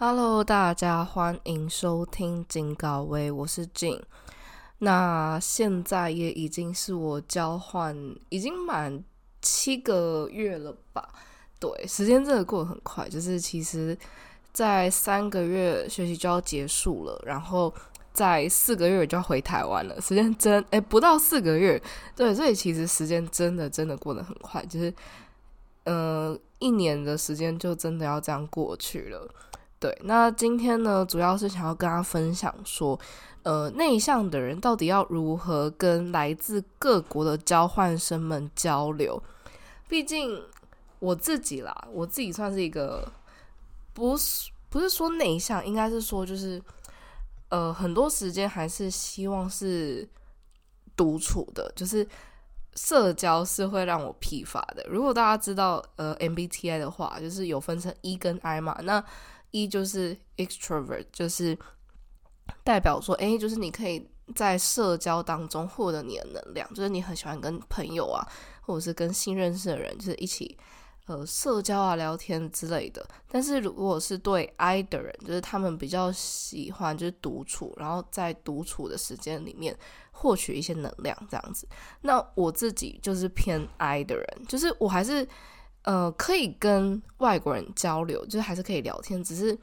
Hello，大家欢迎收听金高威，我是静。那现在也已经是我交换已经满七个月了吧？对，时间真的过得很快，就是其实，在三个月学习就要结束了，然后在四个月就要回台湾了。时间真诶，不到四个月，对，所以其实时间真的真的过得很快，就是呃，一年的时间就真的要这样过去了。对，那今天呢，主要是想要跟大家分享说，呃，内向的人到底要如何跟来自各国的交换生们交流？毕竟我自己啦，我自己算是一个不是不是说内向，应该是说就是呃，很多时间还是希望是独处的，就是社交是会让我疲乏的。如果大家知道呃 MBTI 的话，就是有分成 E 跟 I 嘛，那一就是 extrovert，就是代表说，哎，就是你可以在社交当中获得你的能量，就是你很喜欢跟朋友啊，或者是跟新认识的人，就是一起呃社交啊、聊天之类的。但是如果是对 I 的人，就是他们比较喜欢就是独处，然后在独处的时间里面获取一些能量这样子。那我自己就是偏 I 的人，就是我还是。呃，可以跟外国人交流，就是还是可以聊天，只是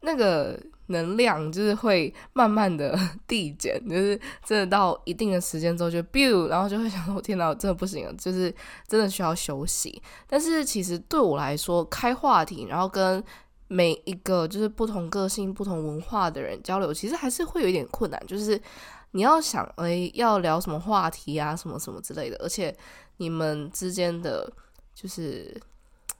那个能量就是会慢慢的 递减，就是真的到一定的时间之后就 biu，然后就会想说，天哪，真的不行了，就是真的需要休息。但是其实对我来说，开话题，然后跟每一个就是不同个性、不同文化的人交流，其实还是会有一点困难，就是你要想，哎，要聊什么话题啊，什么什么之类的，而且你们之间的。就是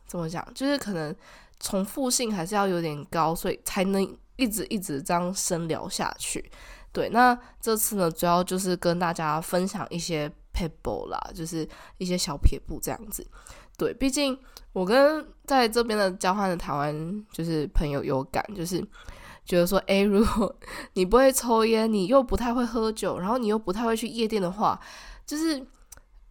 怎么讲，就是可能重复性还是要有点高，所以才能一直一直这样深聊下去。对，那这次呢，主要就是跟大家分享一些 pebble 啦，就是一些小撇步这样子。对，毕竟我跟在这边的交换的台湾就是朋友有感，就是觉得说，诶，如果 你不会抽烟，你又不太会喝酒，然后你又不太会去夜店的话，就是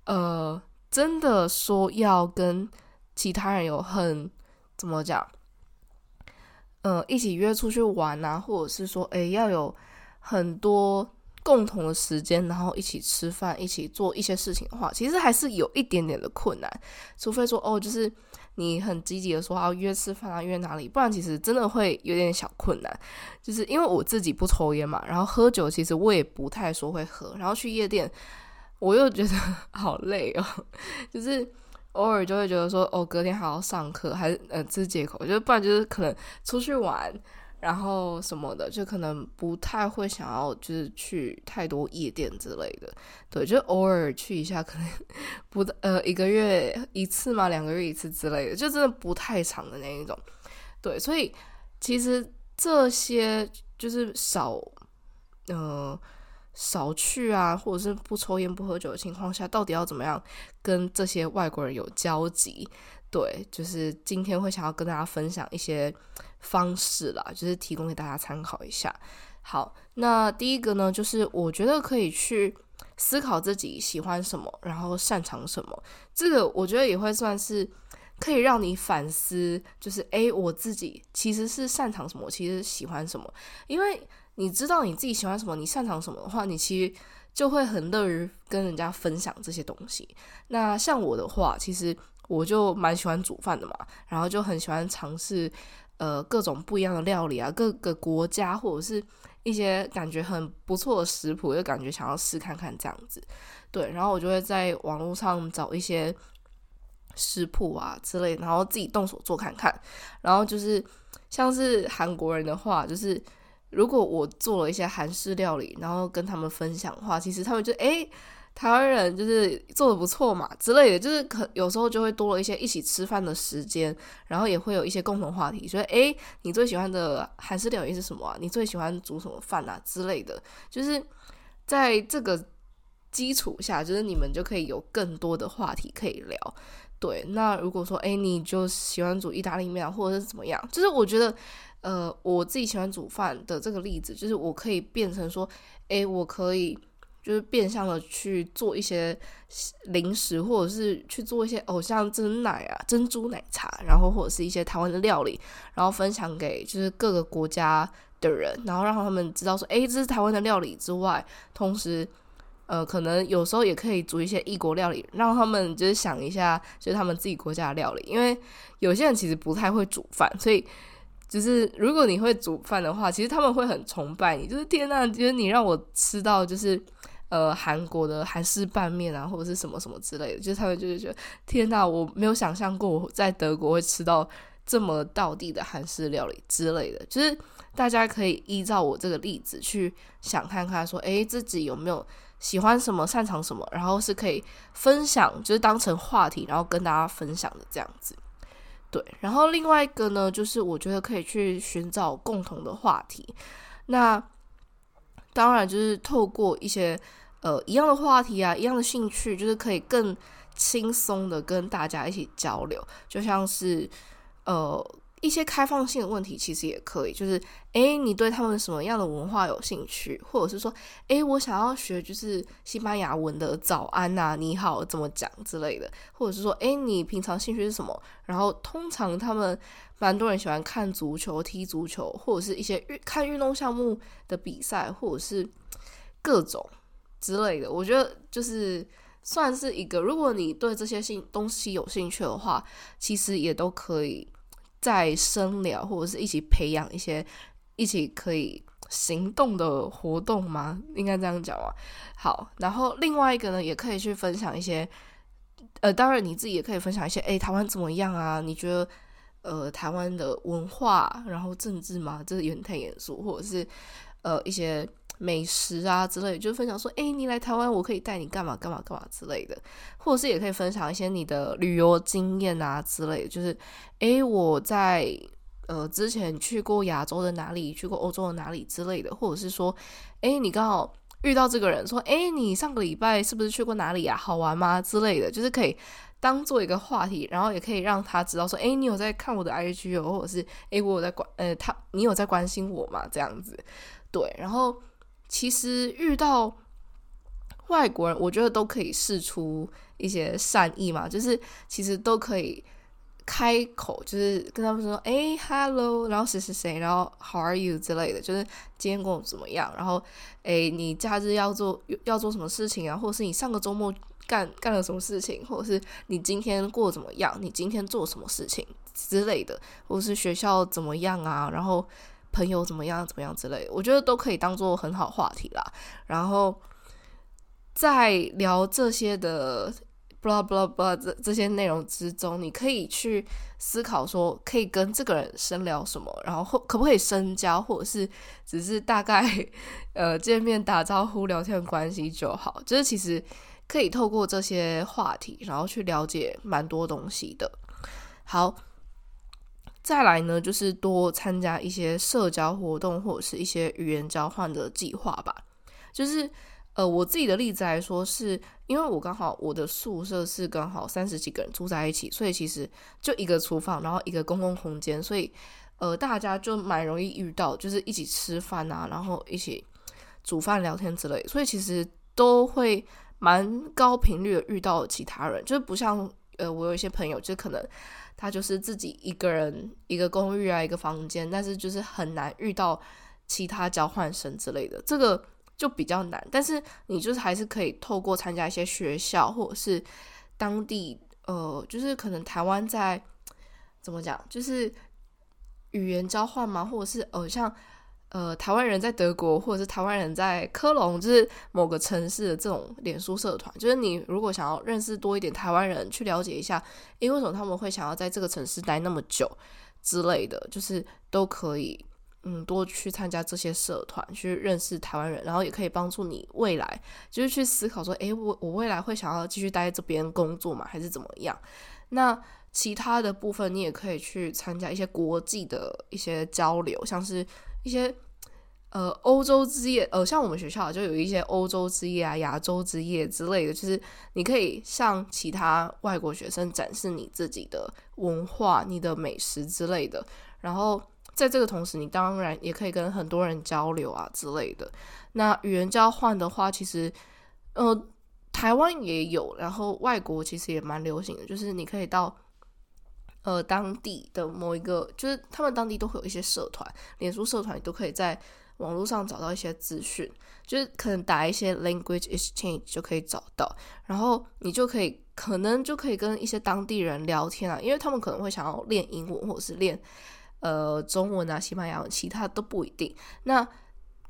呃。真的说要跟其他人有很怎么讲，呃，一起约出去玩啊，或者是说，哎，要有很多共同的时间，然后一起吃饭，一起做一些事情的话，其实还是有一点点的困难。除非说，哦，就是你很积极的说要约吃饭啊，约哪里，不然其实真的会有点小困难。就是因为我自己不抽烟嘛，然后喝酒其实我也不太说会喝，然后去夜店。我又觉得 好累哦，就是偶尔就会觉得说，哦，隔天还要上课，还是呃，这是借口，就不然就是可能出去玩，然后什么的，就可能不太会想要就是去太多夜店之类的，对，就偶尔去一下，可能 不呃一个月一次嘛，两个月一次之类的，就真的不太长的那一种，对，所以其实这些就是少，呃。少去啊，或者是不抽烟不喝酒的情况下，到底要怎么样跟这些外国人有交集？对，就是今天会想要跟大家分享一些方式啦，就是提供给大家参考一下。好，那第一个呢，就是我觉得可以去思考自己喜欢什么，然后擅长什么。这个我觉得也会算是可以让你反思，就是诶，我自己其实是擅长什么，其实喜欢什么，因为。你知道你自己喜欢什么，你擅长什么的话，你其实就会很乐于跟人家分享这些东西。那像我的话，其实我就蛮喜欢煮饭的嘛，然后就很喜欢尝试呃各种不一样的料理啊，各个国家或者是一些感觉很不错的食谱，就感觉想要试看看这样子。对，然后我就会在网络上找一些食谱啊之类，然后自己动手做看看。然后就是像是韩国人的话，就是。如果我做了一些韩式料理，然后跟他们分享的话，其实他们就诶，台湾人就是做的不错嘛之类的，就是可有时候就会多了一些一起吃饭的时间，然后也会有一些共同话题，所以诶，你最喜欢的韩式料理是什么啊？你最喜欢煮什么饭啊之类的，就是在这个基础下，就是你们就可以有更多的话题可以聊。对，那如果说诶，你就喜欢煮意大利面或者是怎么样，就是我觉得。呃，我自己喜欢煮饭的这个例子，就是我可以变成说，诶，我可以就是变相的去做一些零食，或者是去做一些偶像珍奶啊、珍珠奶茶，然后或者是一些台湾的料理，然后分享给就是各个国家的人，然后让他们知道说，诶，这是台湾的料理之外，同时，呃，可能有时候也可以煮一些异国料理，让他们就是想一下，就是他们自己国家的料理，因为有些人其实不太会煮饭，所以。就是如果你会煮饭的话，其实他们会很崇拜你。就是天呐，就是你让我吃到就是呃韩国的韩式拌面啊，或者是什么什么之类的，就是他们就是觉得天呐，我没有想象过我在德国会吃到这么道地的韩式料理之类的。就是大家可以依照我这个例子去想看看，说诶自己有没有喜欢什么、擅长什么，然后是可以分享，就是当成话题，然后跟大家分享的这样子。对，然后另外一个呢，就是我觉得可以去寻找共同的话题。那当然就是透过一些呃一样的话题啊，一样的兴趣，就是可以更轻松的跟大家一起交流，就像是呃。一些开放性的问题其实也可以，就是诶，你对他们什么样的文化有兴趣，或者是说，诶，我想要学就是西班牙文的早安呐、你好怎么讲之类的，或者是说，诶，你平常兴趣是什么？然后通常他们蛮多人喜欢看足球、踢足球，或者是一些运看运动项目的比赛，或者是各种之类的。我觉得就是算是一个，如果你对这些兴东西有兴趣的话，其实也都可以。在深聊，或者是一起培养一些一起可以行动的活动吗？应该这样讲啊。好，然后另外一个呢，也可以去分享一些，呃，当然你自己也可以分享一些，诶，台湾怎么样啊？你觉得，呃，台湾的文化，然后政治嘛，这有点太严肃，或者是呃一些。美食啊之类，就分享说，哎，你来台湾，我可以带你干嘛干嘛干嘛之类的，或者是也可以分享一些你的旅游经验啊之类的，就是，哎，我在呃之前去过亚洲的哪里，去过欧洲的哪里之类的，或者是说，哎，你刚好遇到这个人，说，哎，你上个礼拜是不是去过哪里啊？好玩吗？之类的，就是可以当做一个话题，然后也可以让他知道说，哎，你有在看我的 IG 哦，或者是，哎，我有在关，呃，他你有在关心我吗？这样子，对，然后。其实遇到外国人，我觉得都可以试出一些善意嘛，就是其实都可以开口，就是跟他们说，哎，hello，然后谁谁谁，然后 how are you 之类的，就是今天过怎么样，然后哎，你假日要做要做什么事情啊，或者是你上个周末干干了什么事情，或者是你今天过怎么样，你今天做什么事情之类的，或者是学校怎么样啊，然后。朋友怎么样？怎么样之类，我觉得都可以当做很好话题啦。然后在聊这些的 blah blah blah 这这些内容之中，你可以去思考说，可以跟这个人深聊什么，然后可不可以深交，或者是只是大概 呃见面打招呼聊天关系就好。就是其实可以透过这些话题，然后去了解蛮多东西的。好。再来呢，就是多参加一些社交活动，或者是一些语言交换的计划吧。就是呃，我自己的例子来说，是因为我刚好我的宿舍是刚好三十几个人住在一起，所以其实就一个厨房，然后一个公共空间，所以呃，大家就蛮容易遇到，就是一起吃饭啊，然后一起煮饭聊天之类，所以其实都会蛮高频率的遇到其他人，就是不像呃，我有一些朋友就可能。他就是自己一个人一个公寓啊，一个房间，但是就是很难遇到其他交换生之类的，这个就比较难。但是你就是还是可以透过参加一些学校或者是当地，呃，就是可能台湾在怎么讲，就是语言交换嘛，或者是呃像。呃，台湾人在德国，或者是台湾人在科隆，就是某个城市的这种脸书社团，就是你如果想要认识多一点台湾人，去了解一下，诶，为什么他们会想要在这个城市待那么久之类的，就是都可以，嗯，多去参加这些社团，去认识台湾人，然后也可以帮助你未来，就是去思考说，诶，我我未来会想要继续待在这边工作吗，还是怎么样？那其他的部分，你也可以去参加一些国际的一些交流，像是。一些呃欧洲之夜，呃像我们学校就有一些欧洲之夜啊、亚洲之夜之类的，就是你可以向其他外国学生展示你自己的文化、你的美食之类的。然后在这个同时，你当然也可以跟很多人交流啊之类的。那语言交换的话，其实呃台湾也有，然后外国其实也蛮流行的，就是你可以到呃当地的某一个，就是他们当地都会有一些社团，脸书社团你都可以在网络上找到一些资讯，就是可能打一些 language exchange 就可以找到，然后你就可以可能就可以跟一些当地人聊天啊，因为他们可能会想要练英文或者是练呃中文啊、西班牙文，其他都不一定。那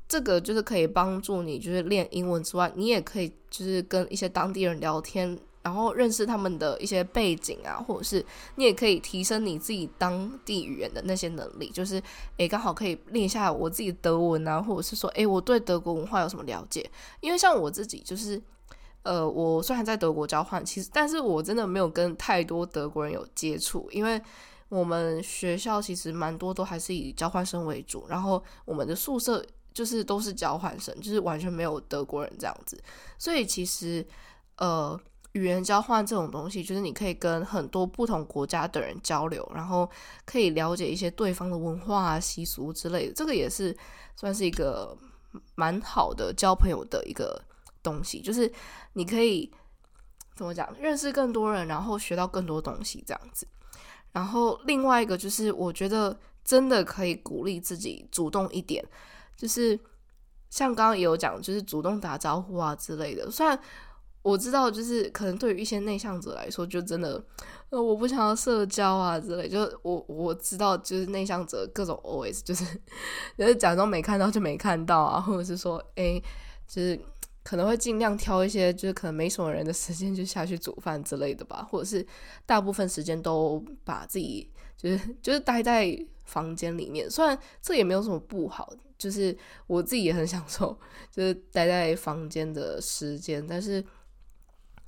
这个就是可以帮助你，就是练英文之外，你也可以就是跟一些当地人聊天。然后认识他们的一些背景啊，或者是你也可以提升你自己当地语言的那些能力，就是诶，刚好可以练一下我自己德文啊，或者是说诶，我对德国文化有什么了解？因为像我自己就是，呃，我虽然在德国交换，其实但是我真的没有跟太多德国人有接触，因为我们学校其实蛮多都还是以交换生为主，然后我们的宿舍就是都是交换生，就是完全没有德国人这样子，所以其实呃。语言交换这种东西，就是你可以跟很多不同国家的人交流，然后可以了解一些对方的文化、习俗之类的。这个也是算是一个蛮好的交朋友的一个东西，就是你可以怎么讲，认识更多人，然后学到更多东西这样子。然后另外一个就是，我觉得真的可以鼓励自己主动一点，就是像刚刚也有讲，就是主动打招呼啊之类的。虽然我知道，就是可能对于一些内向者来说，就真的，呃，我不想要社交啊之类。就我我知道，就是内向者各种 OS，就是就是假装没看到就没看到啊，或者是说，哎，就是可能会尽量挑一些就是可能没什么人的时间就下去煮饭之类的吧，或者是大部分时间都把自己就是就是待在房间里面。虽然这也没有什么不好，就是我自己也很享受，就是待在房间的时间，但是。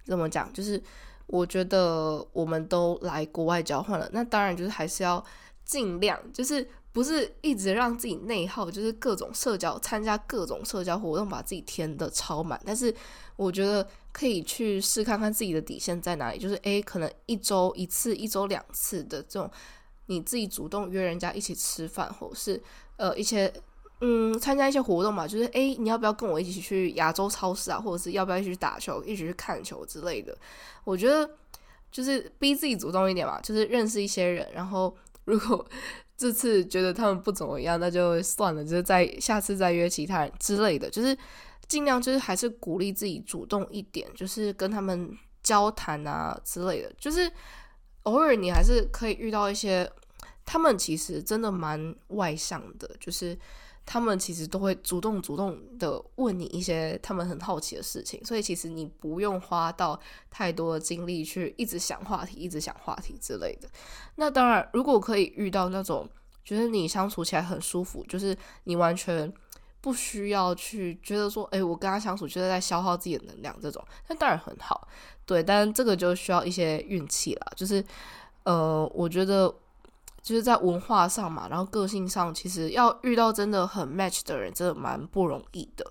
怎么讲？就是我觉得我们都来国外交换了，那当然就是还是要尽量，就是不是一直让自己内耗，就是各种社交，参加各种社交活动，把自己填的超满。但是我觉得可以去试看看自己的底线在哪里，就是诶，可能一周一次、一周两次的这种，你自己主动约人家一起吃饭，或是呃一些。嗯，参加一些活动嘛，就是诶，你要不要跟我一起去亚洲超市啊？或者是要不要一起去打球、一起去看球之类的？我觉得就是逼自己主动一点嘛，就是认识一些人。然后如果这次觉得他们不怎么样，那就算了，就是再下次再约其他人之类的。就是尽量就是还是鼓励自己主动一点，就是跟他们交谈啊之类的。就是偶尔你还是可以遇到一些，他们其实真的蛮外向的，就是。他们其实都会主动主动的问你一些他们很好奇的事情，所以其实你不用花到太多的精力去一直想话题、一直想话题之类的。那当然，如果可以遇到那种觉得你相处起来很舒服，就是你完全不需要去觉得说，哎，我跟他相处就是在消耗自己的能量这种，那当然很好。对，但这个就需要一些运气了。就是，呃，我觉得。就是在文化上嘛，然后个性上，其实要遇到真的很 match 的人，真的蛮不容易的。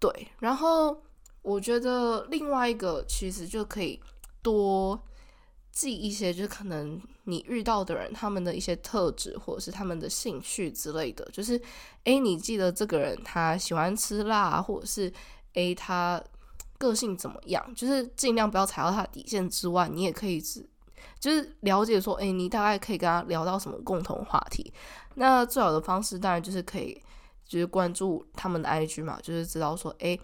对，然后我觉得另外一个其实就可以多记一些，就可能你遇到的人他们的一些特质，或者是他们的兴趣之类的。就是，诶，你记得这个人他喜欢吃辣，或者是诶，他个性怎么样？就是尽量不要踩到他的底线之外，你也可以是。就是了解说，哎，你大概可以跟他聊到什么共同话题？那最好的方式当然就是可以，就是关注他们的 IG 嘛，就是知道说，哎，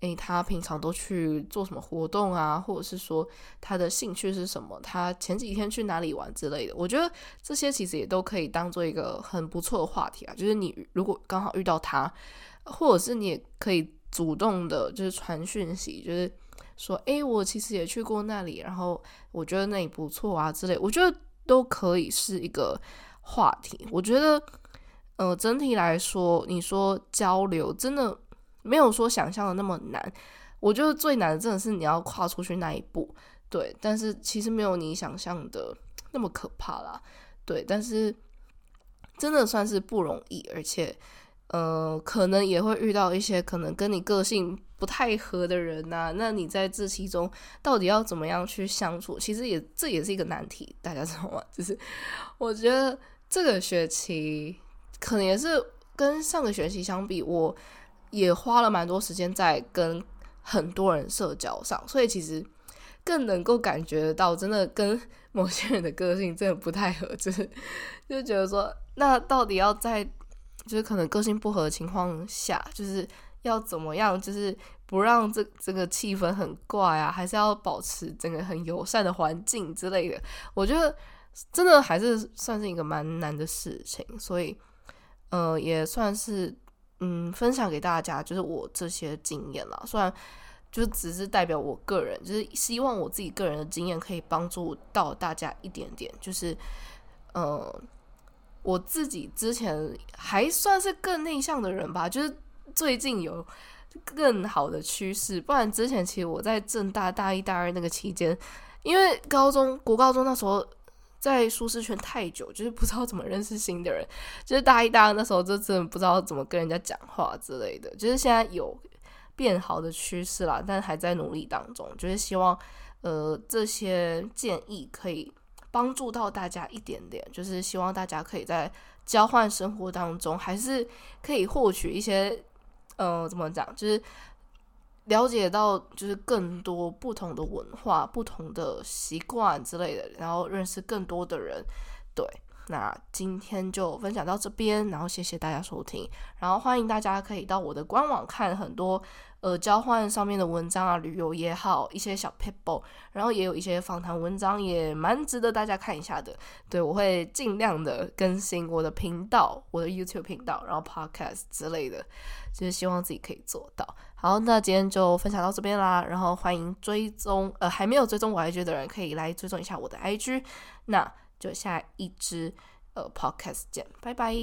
哎，他平常都去做什么活动啊，或者是说他的兴趣是什么？他前几天去哪里玩之类的？我觉得这些其实也都可以当做一个很不错的话题啊。就是你如果刚好遇到他，或者是你也可以主动的，就是传讯息，就是。说，诶，我其实也去过那里，然后我觉得那里不错啊之类，我觉得都可以是一个话题。我觉得，呃，整体来说，你说交流真的没有说想象的那么难。我觉得最难的真的是你要跨出去那一步，对。但是其实没有你想象的那么可怕啦，对。但是真的算是不容易，而且。呃，可能也会遇到一些可能跟你个性不太合的人呐。那你在这其中到底要怎么样去相处？其实也这也是一个难题，大家知道吗？就是我觉得这个学期可能也是跟上个学期相比，我也花了蛮多时间在跟很多人社交上，所以其实更能够感觉到，真的跟某些人的个性真的不太合，就是就觉得说，那到底要在就是可能个性不合的情况下，就是要怎么样，就是不让这这个气氛很怪啊，还是要保持整个很友善的环境之类的，我觉得。真的还是算是一个蛮难的事情，所以，呃，也算是嗯分享给大家，就是我这些经验啦。虽然就只是代表我个人，就是希望我自己个人的经验可以帮助到大家一点点。就是，呃，我自己之前还算是更内向的人吧，就是最近有更好的趋势。不然之前其实我在正大大一、大二那个期间，因为高中国高中那时候。在舒适圈太久，就是不知道怎么认识新的人。就是大一、大二那时候，就真的不知道怎么跟人家讲话之类的。就是现在有变好的趋势啦，但还在努力当中。就是希望，呃，这些建议可以帮助到大家一点点。就是希望大家可以在交换生活当中，还是可以获取一些，呃，怎么讲，就是。了解到就是更多不同的文化、不同的习惯之类的，然后认识更多的人。对，那今天就分享到这边，然后谢谢大家收听，然后欢迎大家可以到我的官网看很多。呃，交换上面的文章啊，旅游也好，一些小 people，然后也有一些访谈文章，也蛮值得大家看一下的。对我会尽量的更新我的频道，我的 YouTube 频道，然后 Podcast 之类的，就是希望自己可以做到。好，那今天就分享到这边啦，然后欢迎追踪，呃，还没有追踪我 IG 的人可以来追踪一下我的 IG。那就下一支呃 Podcast 见，拜拜。